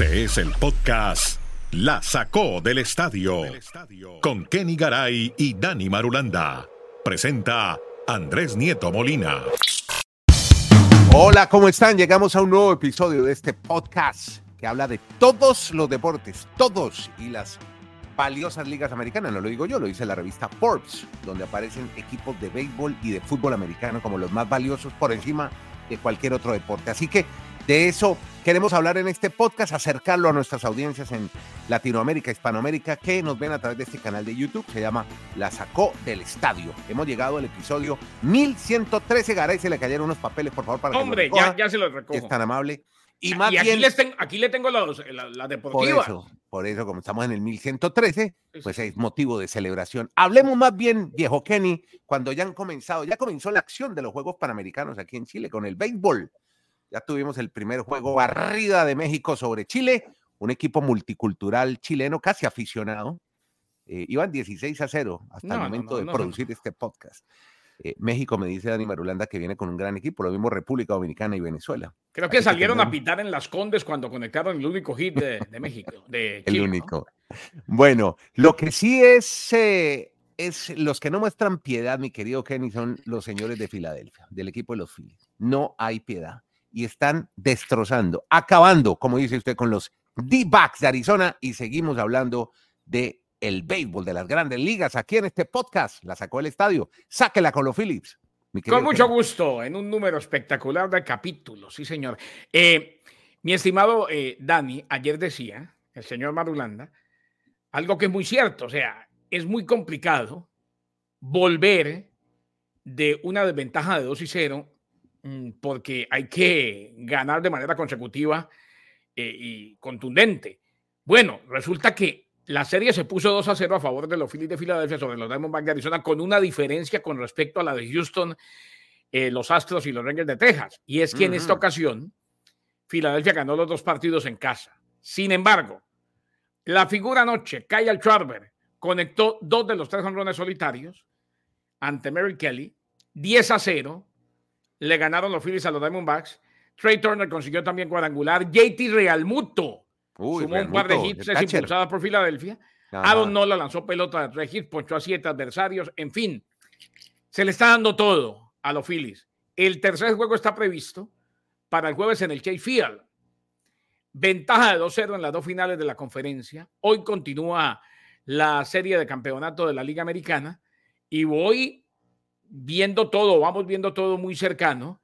Este es el podcast La Sacó del Estadio con Kenny Garay y Dani Marulanda. Presenta Andrés Nieto Molina. Hola, ¿cómo están? Llegamos a un nuevo episodio de este podcast que habla de todos los deportes, todos y las valiosas ligas americanas. No lo digo yo, lo dice la revista Forbes, donde aparecen equipos de béisbol y de fútbol americano como los más valiosos por encima de cualquier otro deporte. Así que de eso queremos hablar en este podcast, acercarlo a nuestras audiencias en Latinoamérica, Hispanoamérica, que nos ven a través de este canal de YouTube. Se llama La Sacó del Estadio. Hemos llegado al episodio 1113. Garay, se le cayeron unos papeles, por favor, para Hombre, ya, ya se los recojo. Es tan amable. Y, más aquí, les tengo, aquí le tengo la, la deportiva. Por eso, por eso, como estamos en el 1113, pues es motivo de celebración. Hablemos más bien, viejo Kenny, cuando ya han comenzado, ya comenzó la acción de los Juegos Panamericanos aquí en Chile con el béisbol. Ya tuvimos el primer juego barrida de México sobre Chile, un equipo multicultural chileno casi aficionado. Eh, iban 16 a 0 hasta el momento de producir este podcast. Eh, México me dice Dani Marulanda que viene con un gran equipo, lo mismo República Dominicana y Venezuela. Creo que salieron a pitar en las Condes cuando conectaron el único hit de, México. De el único. Bueno, lo que sí es, eh, es los que no muestran piedad, mi querido Kenny, son los señores de Filadelfia, del equipo de los Phillies. No hay piedad y están destrozando, acabando, como dice usted, con los D-backs de Arizona y seguimos hablando de el béisbol de las grandes ligas aquí en este podcast. La sacó el estadio. Sáquela con los Phillips. Con mucho gusto, en un número espectacular de capítulos, sí, señor. Eh, mi estimado eh, Dani, ayer decía, el señor Marulanda, algo que es muy cierto, o sea, es muy complicado volver de una desventaja de 2 y 0 Mm, porque hay que ganar de manera consecutiva eh, y contundente. Bueno, resulta que la serie se puso 2 a 0 a favor de los Phillies de Filadelfia sobre los Diamondbacks de Arizona con una diferencia con respecto a la de Houston, eh, los Astros y los Rangers de Texas. Y es que en esta ocasión Filadelfia ganó los dos partidos en casa. Sin embargo, la figura anoche, Kyle Schwarber, conectó dos de los tres honrones solitarios ante Mary Kelly, 10 a 0 le ganaron los Phillies a los Diamondbacks. Trey Turner consiguió también cuadrangular. JT Realmuto sumó un par de hits impulsadas por Filadelfia. Adam Nola lanzó pelota de tres hits, ponchó a siete adversarios. En fin, se le está dando todo a los Phillies. El tercer juego está previsto para el jueves en el Chase Field. Ventaja de 2-0 en las dos finales de la conferencia. Hoy continúa la serie de campeonato de la Liga Americana y voy viendo todo, vamos viendo todo muy cercano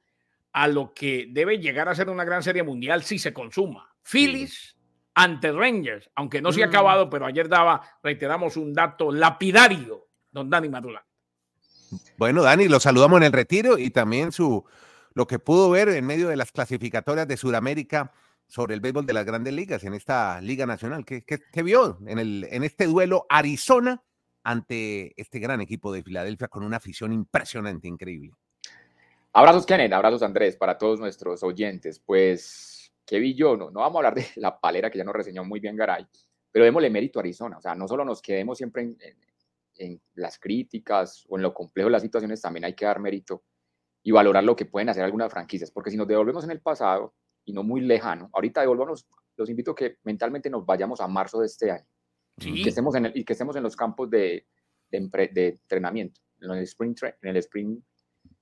a lo que debe llegar a ser una gran serie mundial si se consuma. Phillies ante Rangers, aunque no se ha mm. acabado, pero ayer daba, reiteramos, un dato lapidario, don Dani Madula. Bueno, Dani, lo saludamos en el retiro y también su lo que pudo ver en medio de las clasificatorias de Sudamérica sobre el béisbol de las grandes ligas en esta Liga Nacional. ¿Qué, vio en, el, en este duelo Arizona ante este gran equipo de Filadelfia con una afición impresionante, increíble. Abrazos, Kenneth, abrazos, Andrés, para todos nuestros oyentes. Pues, ¿qué vi no vamos a hablar de la palera que ya nos reseñó muy bien Garay, pero démosle mérito a Arizona. O sea, no solo nos quedemos siempre en, en las críticas o en lo complejo de las situaciones, también hay que dar mérito y valorar lo que pueden hacer algunas franquicias, porque si nos devolvemos en el pasado y no muy lejano, ahorita devolvamos, los invito a que mentalmente nos vayamos a marzo de este año y, que estemos en y que estemos en los campos de, de, de entrenamiento, en el spring, en el spring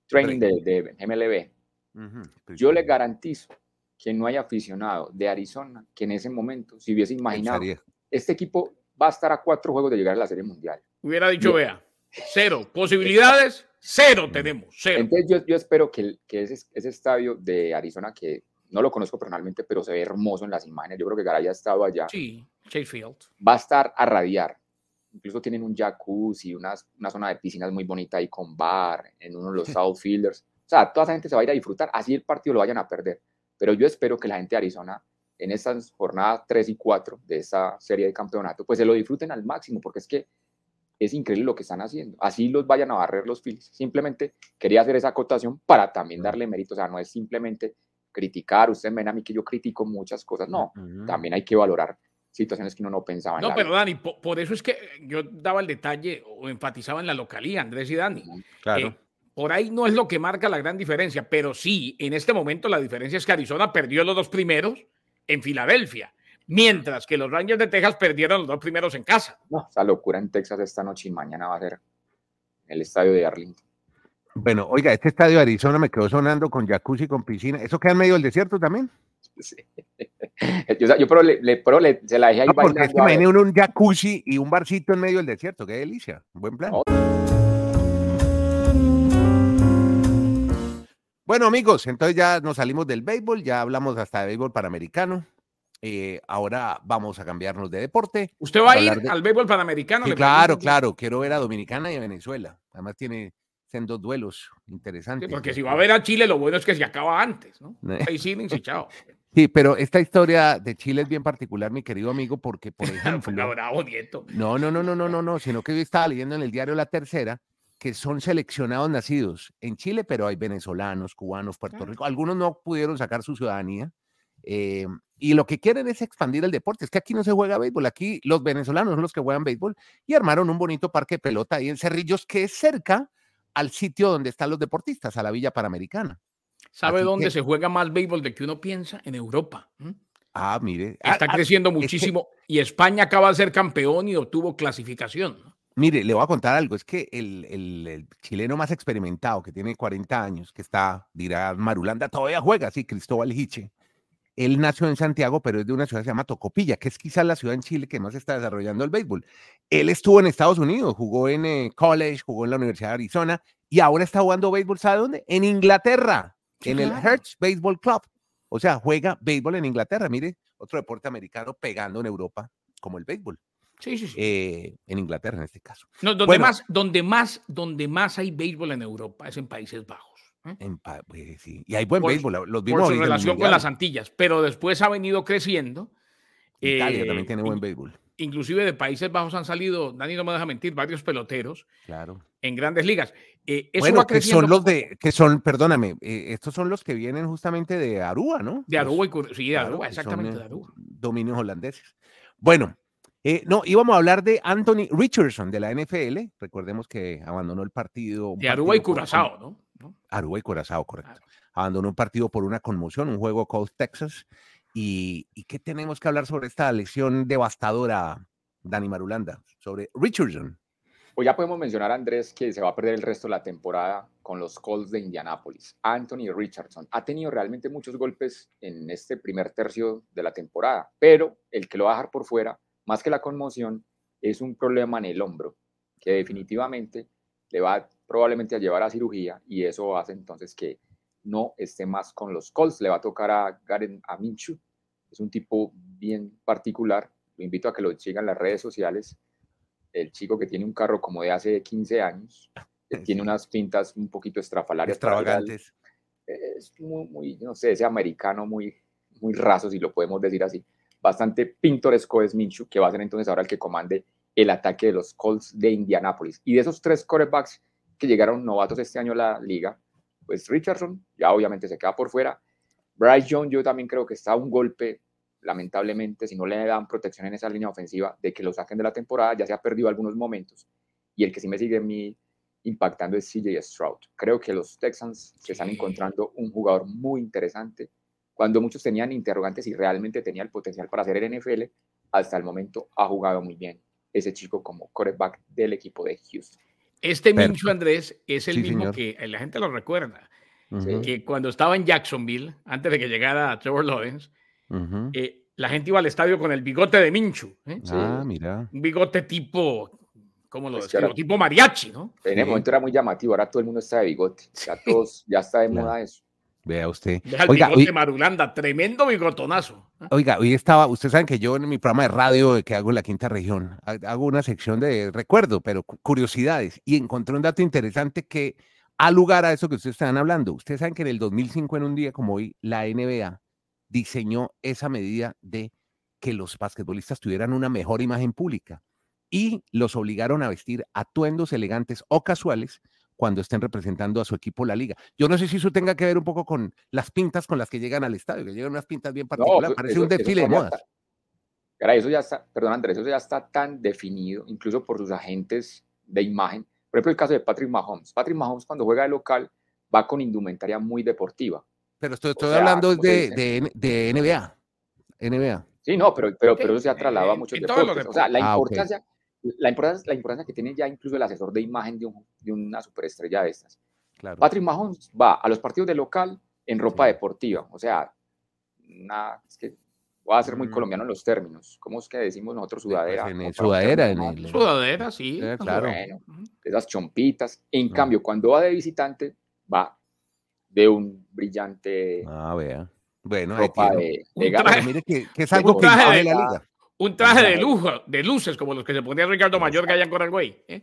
training de, de MLB. Yo le garantizo que no hay aficionado de Arizona que en ese momento, si hubiese imaginado, este equipo va a estar a cuatro juegos de llegar a la Serie Mundial. Hubiera dicho, vea, cero. Posibilidades, cero tenemos, cero. Entonces yo, yo espero que, que ese, ese, estadio de Arizona, que no lo conozco personalmente, pero se ve hermoso en las imágenes. Yo creo que Garay ha estado allá. Sí, Chase Field. Va a estar a radiar. Incluso tienen un jacuzzi, una, una zona de piscinas muy bonita ahí con bar, en uno de los outfielders. O sea, toda esa gente se va a ir a disfrutar, así el partido lo vayan a perder. Pero yo espero que la gente de Arizona, en estas jornadas 3 y 4 de esta serie de campeonato, pues se lo disfruten al máximo, porque es que es increíble lo que están haciendo. Así los vayan a barrer los Phillies. Simplemente quería hacer esa acotación para también darle mérito. O sea, no es simplemente criticar, usted ven a mí que yo critico muchas cosas, no, también hay que valorar situaciones que uno no pensaba. En no, pero Dani, por, eso es que yo daba el detalle o enfatizaba en la localía, Andrés y Dani. Claro. Eh, por ahí no es lo que marca la gran diferencia, pero sí, en este momento la diferencia es que Arizona perdió los dos primeros en Filadelfia. mientras que los Rangers de Texas perdieron los dos primeros en casa. No, esa locura en Texas esta noche y mañana va a ser el estadio de Arlington. Bueno, oiga, este estadio de Arizona me quedó sonando con jacuzzi, con piscina. ¿Eso queda en medio del desierto también? Sí. Yo, yo pero, le, le- pero le- se la dejé ahí No, porque es que imagine uno un jacuzzi y un barcito en medio del desierto. Qué delicia. Buen plan. Oh. Bueno, amigos, entonces ya nos salimos del béisbol, ya hablamos hasta de béisbol panamericano. Eh, ahora vamos a cambiarnos de deporte. ¿Usted va a ir de- al béisbol panamericano? Sí, claro, pregunto. claro. Quiero ver a Dominicana y a Venezuela. Además tiene dos duelos Sí, interesantes. porque si va a ver a Chile, lo bueno es que se acaba antes, ¿no? Innings y chao. Sí, pero esta historia de Chile es bien particular, mi querido amigo, porque, por ejemplo, bravo, Nieto. no, no, no, no, no, no, no, sino que yo estaba leyendo en el diario La Tercera que son seleccionados nacidos en Chile, pero hay venezolanos, cubanos, Puerto Claro. Rico. Algunos no pudieron sacar su ciudadanía. eh, y lo que quieren es expandir el deporte. Es que aquí no se juega béisbol, aquí los venezolanos son los que juegan béisbol y armaron un bonito parque de pelota ahí en Cerrillos, que es cerca al sitio donde están los deportistas, a la Villa Panamericana. ¿Sabe Así dónde que- se juega más béisbol de que uno piensa? En Europa. Ah, mire. ah, Está ah, creciendo muchísimo y España acaba de ser campeón y obtuvo clasificación. ¿no? Mire, le voy a contar algo. Es que el, el- el chileno más experimentado, que tiene 40 años, que está, dirá Marulanda, todavía juega, sí, Cristóbal Hiche. Él nació en Santiago, pero es de una ciudad que se llama Tocopilla, que es quizás la ciudad en Chile que más está desarrollando el béisbol. Él estuvo en Estados Unidos, jugó en eh, college, jugó en la Universidad de Arizona y ahora está jugando béisbol, ¿sabe dónde? En Inglaterra, en el. Hertz Baseball Club. O sea, juega béisbol en Inglaterra. Mire, otro deporte americano pegando en Europa, como el béisbol, Sí, sí, sí. eh, en Inglaterra en este caso. No, donde, bueno. más, donde, más, donde más hay béisbol en Europa es en Países Bajos. Pues, sí. Y hay buen Por- béisbol, los Por vimos su en el relación con las Antillas, pero después ha venido creciendo. Italia eh, también tiene buen béisbol, Inclusive de Países Bajos han salido, Dani no me deja mentir, varios peloteros claro. en grandes ligas. Eh, eso bueno, va que son los de, que son, perdóname, eh, estos son los que vienen justamente de Aruba, ¿no? de Los- Aruba y Cur- sí, de Aruba, exactamente eh, de Aruba. Dominios holandeses. Bueno, eh, no, íbamos a hablar de Anthony Richardson de la NFL. Recordemos que abandonó el partido. De Aruba y partido por- Curazao, ¿no? ¿No? Aruba y Curazao, correcto. Claro. Abandonó un partido por una conmoción, un juego Coast Texas. ¿Y, y qué tenemos que hablar sobre esta lesión devastadora, Dani Marulanda? Sobre Richardson. Pues ya podemos mencionar, Andrés, que se va a perder el resto de la temporada con los Colts de Indianápolis. Anthony Richardson ha tenido realmente muchos golpes en este primer tercio de la temporada, pero el que lo va a dejar por fuera, más que la conmoción, es un problema en el hombro, que definitivamente le va probablemente a llevar a cirugía y eso hace entonces que no esté más con los Colts. Le va a tocar a Garen Aminchu, es un tipo bien particular. Lo invito a que lo sigan en las redes sociales el chico que tiene un carro como de hace 15 años, que tiene Sí. unas pintas un poquito estrafalarias. Extravagantes. Es muy, muy, no sé, ese americano muy, muy raso, si lo podemos decir así. Bastante pintoresco es Minshew, que va a ser entonces ahora el que comande el ataque de los Colts de Indianápolis. Y de esos tres quarterbacks que llegaron novatos este año a la liga, pues Richardson ya obviamente se queda por fuera. Bryce Young yo también creo que está a un golpe lamentablemente, si no le dan protección en esa línea ofensiva, de que lo saquen de la temporada, ya se ha perdido algunos momentos. Y el que sí me sigue a mí impactando es CJ Stroud. Creo que los Texans se están encontrando un jugador muy interesante. Cuando muchos tenían interrogantes y realmente tenía el potencial para hacer el NFL, hasta el momento ha jugado muy bien ese chico como quarterback del equipo de Houston. Este Perfecto. Mincho Andrés es el Sí, mismo señor. que eh, la gente lo recuerda, Ujú, que cuando estaba en Jacksonville, antes de que llegara Trevor Lawrence, eh, la gente iba al estadio con el bigote de Minchu. ¿eh? sí. Ah, mira. Un bigote tipo, ¿cómo lo Pues ahora- Tipo mariachi, ¿no? En el momento era muy llamativo, ahora todo el mundo está de bigote. Ya, todos, ya está de moda eso. Vea usted. Deja el Oiga, bigote hoy, Marulanda, tremendo bigotonazo. ¿eh? oiga, hoy estaba, ustedes saben que yo en mi programa de radio que hago en la quinta región, ha- hago una sección de recuerdo, pero cu- curiosidades, y encontré un dato interesante que ha lugar a eso que ustedes están hablando. Ustedes saben que en el 2005, en un día como hoy, la NBA diseñó esa medida de que los basquetbolistas tuvieran una mejor imagen pública y los obligaron a vestir atuendos elegantes o casuales cuando estén representando a su equipo la liga. Yo no sé si eso tenga que ver un poco con las pintas con las que llegan al estadio, que llegan unas pintas bien particulares, pues, parece eso- un desfile de modas. está- Caray, eso ya está, perdón Andrés, eso ya está tan definido, incluso por sus agentes de imagen. Por ejemplo, el caso de Patrick Mahomes. Patrick Mahomes cuando juega de local va con indumentaria muy deportiva. Pero estoy, estoy sea, hablando ¿cómo se de, de, NBA. NBA. Sí, no, pero, pero, pero eso se ha trasladado a muchos en todos los deportes. O sea, la Ah, ok. La, importancia, la importancia que tiene ya incluso el asesor de imagen de, un- de una superestrella de estas. Claro. Patrick Mahomes va a los partidos de local en ropa Sí. deportiva. O sea, una, es que voy a ser muy Mm. colombiano en los términos. ¿Cómo es que decimos nosotros sudadera? Pues en el sudadera, en el- Sudadera, sí. Eh, claro. Bueno, esas chompitas. En Mm. cambio, cuando va de visitante, va de un brillante Ah, vea. Bueno, ropa de, Un de traje- mire que, que es algo que traje de- la liga. Un traje de lujo, de luces, como los que se ponía Ricardo Mayor allá en Coralgüey. ¿eh?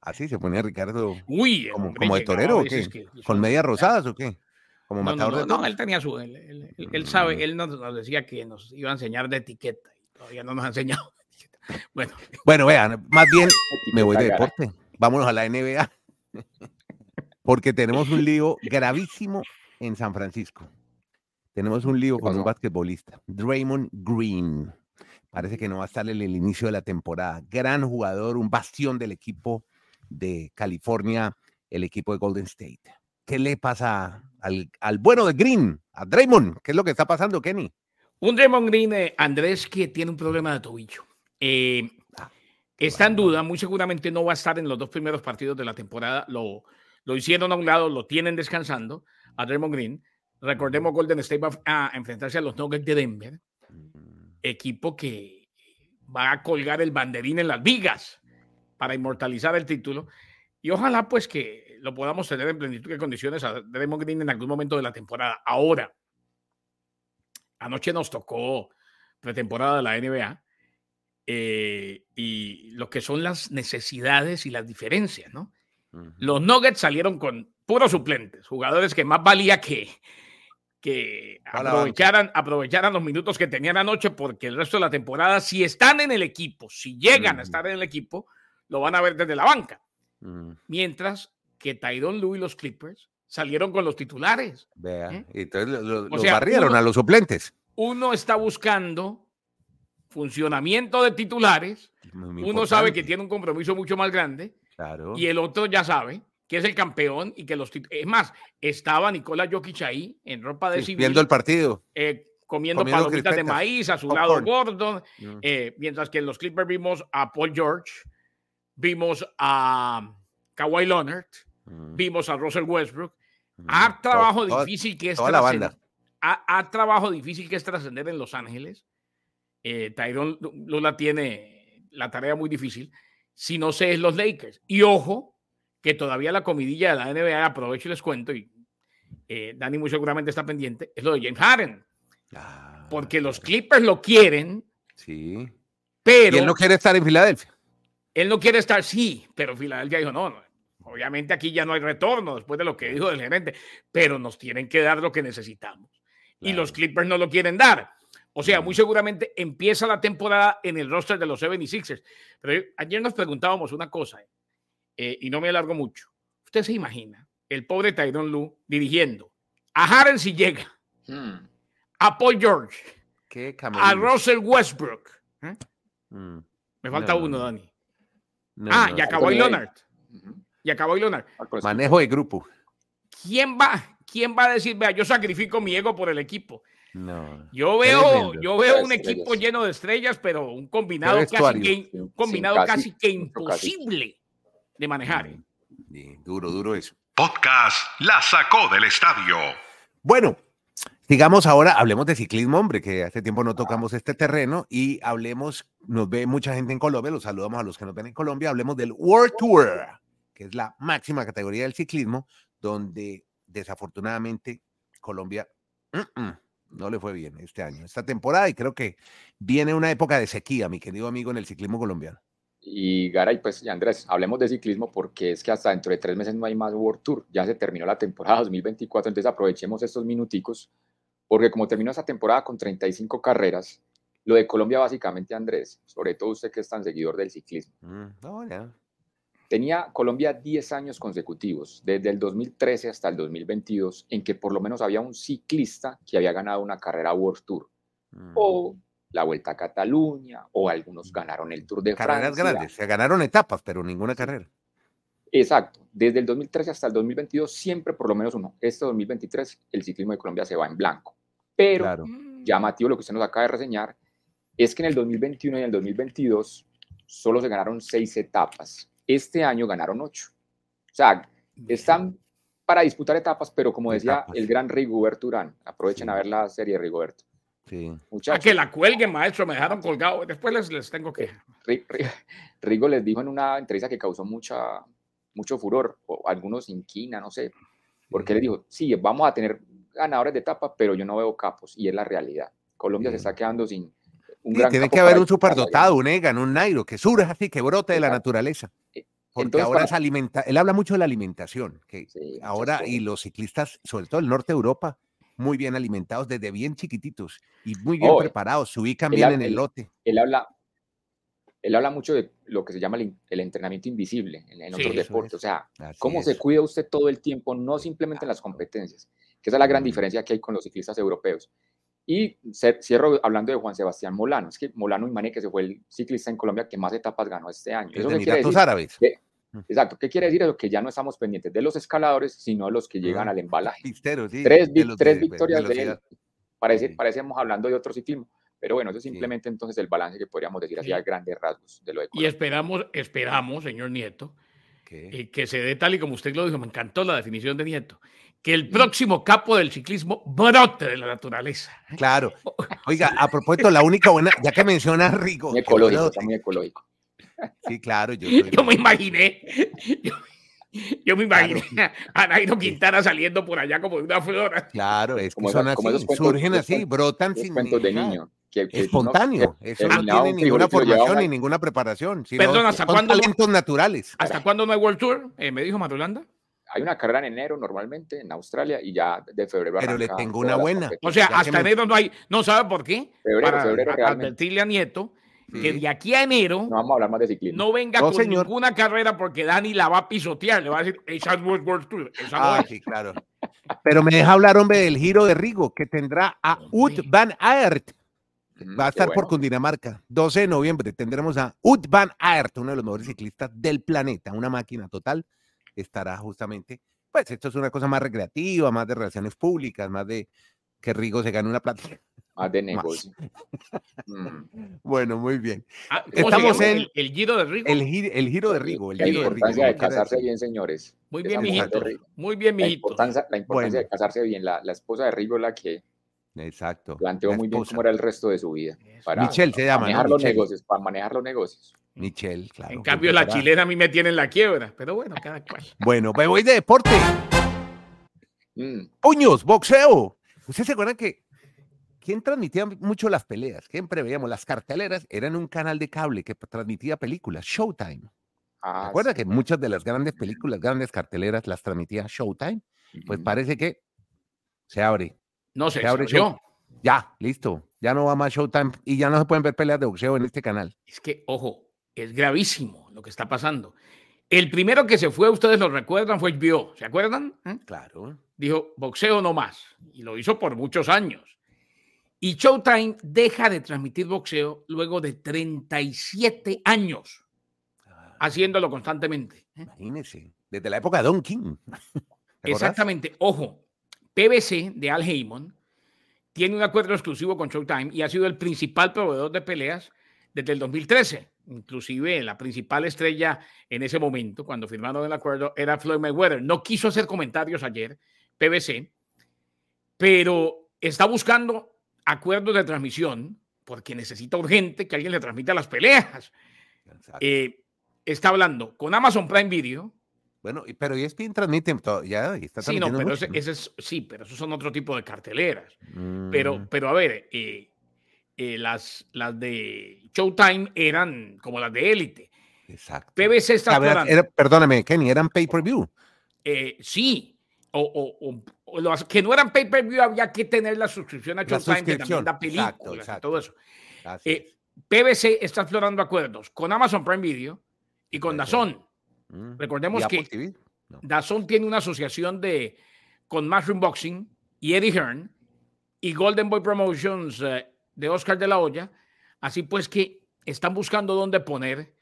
Así se ponía Ricardo. Uy, ¿Como, hombre, como de torero o qué? que- ¿Con medias rosadas o qué? Como No, no, matador no, de no, toros. él tenía su. Él, él- él- él Mm. sabe, él nos, nos decía que nos iba a enseñar de etiqueta y todavía no nos ha enseñado. de etiqueta. Bueno, Bueno, vean, más bien me voy de deporte. Vámonos a la NBA. Porque tenemos un lío gravísimo en San Francisco. Tenemos un lío ¿Qué con un basquetbolista, Draymond Green. Parece que no va a estar en el inicio de la temporada. Gran jugador, un bastión del equipo de California, el equipo de Golden State. ¿Qué le pasa al, al bueno de Green, a Draymond? ¿Qué es lo que está pasando, Kenny? un Draymond Green, eh, Andrés, que tiene un problema de tobillo. Eh, está en duda, muy seguramente no va a estar en los dos primeros partidos de la temporada. Lo, lo hicieron a un lado, lo tienen descansando a Draymond Green. Recordemos, Golden State va a enfrentarse a los Nuggets de Denver, equipo que va a colgar el banderín en las vigas para inmortalizar el título. Y ojalá pues que lo podamos tener en plenitud de condiciones a Draymond Green en algún momento de la temporada. Ahora, anoche nos tocó pretemporada de la NBA eh, y lo que son las necesidades y las diferencias, ¿no? Los Nuggets salieron con puros suplentes, jugadores que más valía que, que aprovecharan, aprovecharan los minutos que tenían anoche, porque el resto de la temporada, si están en el equipo, si llegan a estar en el equipo, lo van a ver desde la banca. Mm, Mientras que Tyron Lue y los Clippers salieron con los titulares. Vea, ¿Eh? y entonces lo- lo- O los barrieron uno- a los suplentes. Uno está buscando funcionamiento de titulares, Muy uno sabe que tiene un compromiso mucho más grande claro. y el otro ya sabe que es el campeón y que los es más estaba Nicola Jokic ahí en ropa de Sí, civil viendo el partido. eh, comiendo, comiendo palomitas de maíz a su popcorn. lado Gordon Mm. eh, mientras que en los Clippers vimos a Paul George vimos a Kawhi Leonard Mm, vimos a Russell Westbrook mm. a trabajo Toda- difícil que es toda la banda. a, a trabajo difícil que es trascender en Los Ángeles. Eh, Tyron Lula tiene la tarea muy difícil. Si no sé, es los Lakers. Y ojo, que todavía la comidilla de la NBA, aprovecho y les cuento, y eh, Dani muy seguramente está pendiente, es lo de James Harden. Ah, Porque los Clippers lo quieren, Sí. pero Y él no quiere estar en Filadelfia. él no quiere estar, sí, pero Filadelfia dijo, no, no, obviamente aquí ya no hay retorno después de lo que dijo el gerente, pero nos tienen que dar lo que necesitamos. Y los. Clippers no lo quieren dar. O sea, muy Mm. seguramente empieza la temporada en el roster de los 76ers. Pero ayer nos preguntábamos una cosa, eh, y no me alargo mucho. ¿Usted se imagina el pobre Tyron Lu dirigiendo a Harden si llega, Hmm. a Paul George, Qué a. Russell Westbrook? ¿eh? Mm, Me falta No, no, uno, no. Dani. no, ah, no, y a sí. Kawhi Anthony Leonard. Y a Kawhi Leonard. Ah, los- Manejo de grupo. ¿Quién va, ¿Quién va a decir, vea, yo sacrifico mi ego por el equipo? No. Yo veo, yo veo un equipo lleno de estrellas, pero un combinado casi que, un combinado casi, casi, que casi. De manejar. duro, duro eso. Podcast La Sacó del Estadio. Bueno, sigamos ahora, hablemos de ciclismo, hombre, que hace tiempo no tocamos este terreno y hablemos, nos ve mucha gente en Colombia, los saludamos a los que nos ven en Colombia, hablemos del World Tour, que es la máxima categoría del ciclismo, donde desafortunadamente Colombia mm, mm, no le fue bien este año, esta temporada, y creo que viene una época de sequía, mi querido amigo, en el ciclismo colombiano. Y Garay, pues, y Andrés, hablemos de ciclismo porque es que hasta dentro de tres meses no hay más World Tour. Ya se terminó la temporada 2024, entonces aprovechemos estos minuticos porque como terminó esta temporada con 35 carreras, lo de Colombia básicamente, Andrés, sobre todo usted que es tan seguidor del ciclismo, Mm, ya. tenía Colombia 10 años consecutivos, desde el 2013 hasta el 2022, en que por lo menos había un ciclista que había ganado una carrera World Tour Mm. o la Vuelta a Cataluña, o algunos ganaron el Tour de Carreras Francia. grandes, se ganaron etapas, pero ninguna carrera. Exacto, desde el 2013 hasta el 2022, siempre por lo menos uno. Este 2023, el ciclismo de Colombia se va en blanco. Pero Claro. Llamativo lo que usted nos acaba de reseñar, es que en el 2021 y en el 2022 solo se ganaron seis etapas. Este año ganaron ocho. O sea, están para disputar etapas, pero como decía el gran Rigoberto Urán, aprovechen a ver la serie de Rigoberto. Sí. A que la cuelguen, maestro, me dejaron colgado. Después les, les tengo que. Rigo les dijo en una entrevista que causó mucha, mucho furor, o algunos inquina, no sé, porque le dijo: Sí, vamos a tener ganadores de etapa, pero yo no veo capos, y es la realidad. Colombia se está quedando sin un gran Tiene que haber un superdotado, un Egan, un Nairo, que surja así, que brote de la naturaleza. Eh, porque ahora es alimenta él habla mucho de la alimentación, que ahora, y los ciclistas, sobre todo el norte de Europa, muy bien alimentados desde bien chiquititos y muy bien oh, preparados, se ubican bien en el lote. Él habla, él habla mucho de lo que se llama el, entrenamiento invisible en, otros deportes, o sea, cómo se cuida usted todo el tiempo, no simplemente en las competencias, que esa es la gran diferencia que hay con los ciclistas europeos. Y cierro hablando de Juan Sebastián Molano, es que Molano y que se fue el ciclista en Colombia que más etapas ganó este año. Eso Emiratos Árabes. Exacto. ¿Qué quiere decir eso? Que ya no estamos pendientes de los escaladores, sino de los que llegan al embalaje. tres, victorias de, él. Parece, parecemos hablando de otro ciclismo. Pero bueno, eso es simplemente entonces el balance que podríamos decir así a grandes rasgos de lo de Y esperamos, esperamos, señor Nieto, eh, que se dé tal y como usted lo dijo, me encantó la definición de Nieto, que el próximo capo del ciclismo brote de la naturaleza. Claro. Oiga, a propósito, la única buena, ya que menciona Rigo. Muy ecológico, muy ecológico. Sí, claro. Yo, yo me imaginé. Yo, me imaginé a Nairo Quintana saliendo por allá como de una flor. Claro, es que son así, surgen así, brotan sin cuentos de niño. espontáneo. eso no tiene ninguna formación ni ninguna preparación. Perdón, ¿hasta cuándo? talentos naturales. ¿Hasta cuándo no hay World Tour? Eh, me dijo Matulanda. Hay una carrera en enero normalmente en Australia y ya de febrero. Pero le tengo una buena. O sea, hasta enero no hay. ¿No sabe por qué? Febrero, Para febrero, advertirle a Nieto que de aquí a enero no vamos a hablar más de ciclismo. No venga con ninguna carrera porque Dani la va a pisotear, le va a decir, esa es World Tour. ah, sí, claro. Pero me deja hablar, hombre, del giro de Rigo que tendrá a Ut Van Aert. Va a estar por Cundinamarca. 12 de noviembre tendremos a Ut Van Aert, uno de los mejores ciclistas del planeta, una máquina total. Estará justamente, pues esto es una cosa más recreativa, más de relaciones públicas, más de que Rigo se gane una plata más de negocio. Mm. Bueno, muy bien. Ah, Estamos en el, giro de Rigo. El, el giro de Rigo. El giro la importancia de, casarse bien, señores. Muy bien, mijito. Muy bien, mijito. La importancia, la importancia de casarse bien. La, la, esposa de Rigo la que Exacto. planteó muy bien cómo era el resto de su vida. Para, Michelle se llama. Manejar los negocios, para manejar los negocios. Michelle, claro. En cambio, la chilena a mí me tiene en la quiebra. Pero bueno, cada cual. Bueno, me voy de deporte. Mm. Puños, boxeo. ¿Ustedes se acuerdan que ¿Quién transmitía mucho las peleas? Siempre veíamos las carteleras, eran un canal de cable que transmitía películas, Showtime. Ah, ¿Recuerda que muchas de las grandes películas, grandes carteleras las transmitía Showtime? Pues parece que se abre. No se, se abre Show. Ya, listo. Ya no va más Showtime y ya no se pueden ver peleas de boxeo en este canal. Es que, ojo, es gravísimo lo que está pasando. El primero que se fue, ustedes lo recuerdan, fue HBO. ¿Se acuerdan? ¿Eh? Claro. Dijo, boxeo no más. Y lo hizo por muchos años. Y Showtime deja de transmitir boxeo luego de 37 años ah. haciéndolo constantemente. ¿eh? Imagínense, desde la época de Don King. Exactamente. Ojo, PBC de Al Heyman tiene un acuerdo exclusivo con Showtime y ha sido el principal proveedor de peleas desde el 2013. Inclusive la principal estrella en ese momento, cuando firmaron el acuerdo, era Floyd Mayweather. No quiso hacer comentarios ayer, PBC, pero está buscando acuerdos de transmisión, porque necesita urgente que alguien le transmita las peleas. Eh, está hablando con Amazon Prime Video. Bueno, pero ESPN transmite ya está Sí, no, pero ese, sí, pero esos son otro tipo de carteleras. Pero, mm. pero a ver, eh, eh, las, las de Showtime eran como las de Élite. Exacto. PBC está Perdóname, Kenny, eran pay-per-view. sí, o, los que no eran pay-per-view había que tener la suscripción a Showtime, que también da películas y todo eso. Eh, PBC está explorando acuerdos con Amazon Prime Video y con Dazón. Mm. Recordemos que Dazón tiene una asociación de con Mushroom Boxing y Eddie Hearn y Golden Boy Promotions eh, de Oscar de la Hoya. Así pues que están buscando dónde poner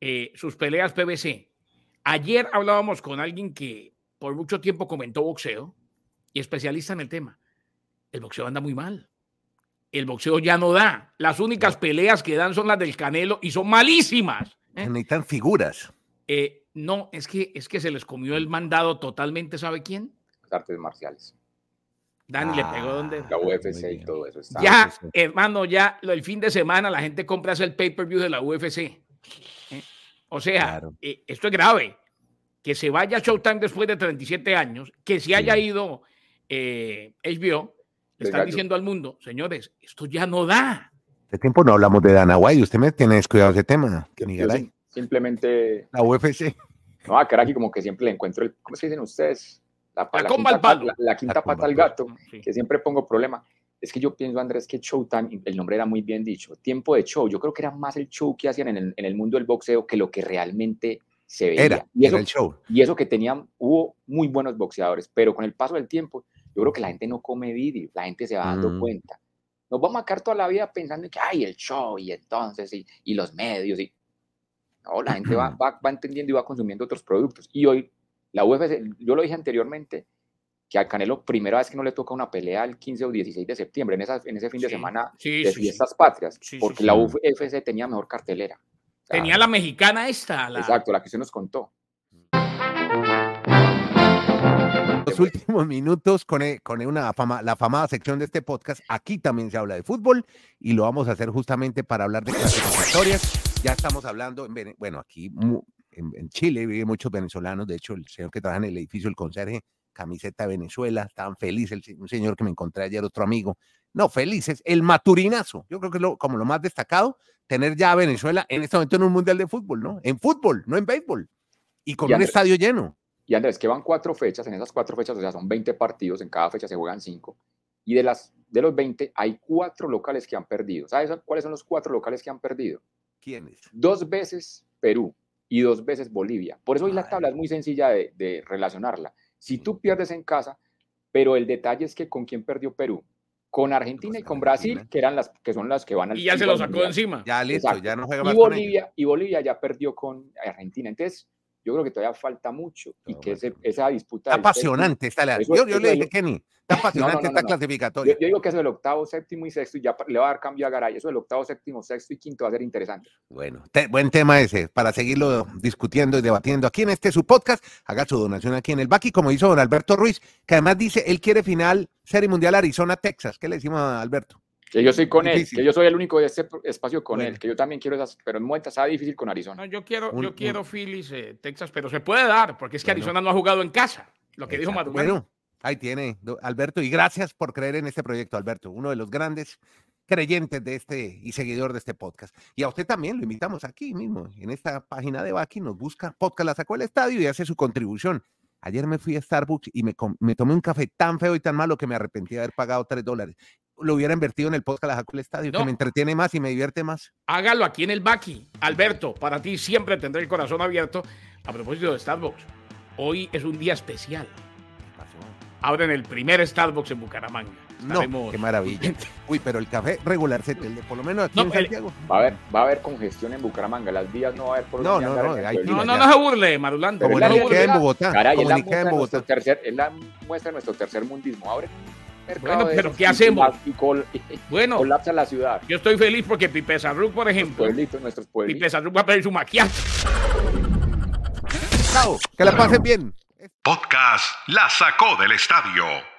eh, sus peleas PBC. Ayer hablábamos con alguien que por mucho tiempo comentó boxeo y especialista en el tema. El boxeo anda muy mal. el boxeo ya no da. Las únicas peleas que dan son las del Canelo y son malísimas. ¿eh? Necesitan figuras. Eh, no, es que, es que se les comió el mandado totalmente, ¿sabe quién? Las artes marciales. Dani le pegó donde. La UFC y todo eso. Ya, hermano, ya el fin de semana la gente compra el pay-per-view de la UFC. ¿eh? O sea, esto es grave. Que se vaya Showtime después de 37 años, que se haya ido eh, HBO, le están diciendo al mundo, señores, esto ya no da. Hace tiempo no hablamos de Dana White, usted me tiene descuidado ese tema. simplemente. La UFC. No, a Karaki como que siempre le encuentro el. ¿Cómo se dicen ustedes? La, la, quinta, la, quinta pata al gato, que siempre pongo problema. Es que yo pienso, Andrés, que Showtime, el nombre era muy bien dicho, tiempo de show. Yo creo que era más el show que hacían en el, en el mundo del boxeo que lo que realmente se veía. Era, y eso, el show. Y eso que tenían, hubo muy buenos boxeadores, pero con el paso del tiempo, yo creo que la gente no come vídeo, la gente se va dando mm. cuenta. Nos vamos a quedar toda la vida pensando que hay el show y entonces y, y los medios. Y... No, la gente va, va, va, entendiendo y va consumiendo otros productos. Y hoy, la UFC, yo lo dije anteriormente, que a Canelo primera vez que no le toca una pelea el 15 o 16 de septiembre, en, esa, en ese fin de semana de fiestas patrias, porque la UFC tenía mejor cartelera. tenía la mexicana esta. Exacto, la que usted nos contó los últimos minutos con, e, con una fama, la famada sección de este podcast. Aquí también se habla de fútbol y lo vamos a hacer justamente para hablar de clasificatorias. Ya estamos hablando, bueno, aquí en, Chile viven muchos venezolanos. De hecho, el señor que trabaja en el edificio, el conserje, camiseta de Venezuela, estaban felices. un señor que me encontré ayer, otro amigo. No, felices. El maturinazo. Yo creo que es lo, como lo más destacado, tener ya a Venezuela en este momento en un mundial de fútbol, ¿no? En fútbol, no en béisbol. Y con un estadio lleno. Y Andrés, que van cuatro fechas, en esas cuatro fechas, o sea, son 20 partidos, en cada fecha se juegan cinco. Y de, las, de los 20 hay cuatro locales que han perdido. ¿Sabes cuáles son los cuatro locales que han perdido? ¿Quiénes? Dos veces Perú y dos veces Bolivia. Por eso hoy la tabla es muy sencilla de, de relacionarla. Si tú pierdes en casa, pero el detalle es que con quién perdió Perú, con Argentina y con Brasil, que eran las que son las que van al Y ya se lo sacó encima. Ya listo, ya no juega más y Bolivia y Bolivia ya perdió con Argentina. Entonces, yo creo que todavía falta mucho y que esa disputa... Está apasionante esta la... Yo, yo le dije, Kenny, está apasionante esta clasificatoria. Yo, digo que eso del octavo, séptimo y sexto y ya le va a dar cambio a Garay. Eso del octavo, séptimo, sexto y quinto va a ser interesante. Bueno, buen tema ese para seguirlo discutiendo y debatiendo aquí en este su podcast. Haga su donación aquí en el Baki, como hizo don Alberto Ruiz, que además dice, él quiere final Serie Mundial Arizona-Texas. ¿Qué le decimos a Alberto? Que yo soy con él, que yo soy el único de este espacio con él, que yo también quiero esas, pero en momento está difícil con Arizona. yo quiero, yo quiero Phillies, eh, Texas, pero se puede dar, porque es que Arizona no ha jugado en casa, lo que dijo Maduro. Bueno, ahí tiene, Alberto, y gracias por creer en este proyecto, Alberto, uno de los grandes creyentes de este y seguidor de este podcast. Y a usted también lo invitamos aquí mismo, en esta página de Baki, nos busca podcast, la sacó el estadio y hace su contribución. Ayer me fui a Starbucks y me, me, tomé un café tan feo y tan malo que me arrepentí de haber pagado tres dólares lo hubiera invertido en el podcast La Jaco Estadio, que me entretiene más y me divierte más. Hágalo aquí en el Baki. Alberto, para ti siempre tendré el corazón abierto. A propósito de Starbucks, hoy es un día especial. Abren el primer Starbucks en Bucaramanga. No, qué maravilla. Uy, pero el café regular, por lo menos aquí en Santiago. Va a, haber, va a haber congestión en Bucaramanga. Las vías no va a haber por No, no, no. no, no, no se burle, Marulanda. Como en Bogotá. Caray, es la, en Bogotá. Tercer, es la muestra de nuestro tercer mundismo. Abre bueno, pero ¿qué hacemos? Y bueno, colapsa la ciudad. Yo estoy feliz porque Pipe Sarruc, por ejemplo. nuestros Pipe Sarruc va a pedir su maquillaje. Chao, que la pasen bien. Podcast La Sacó del Estadio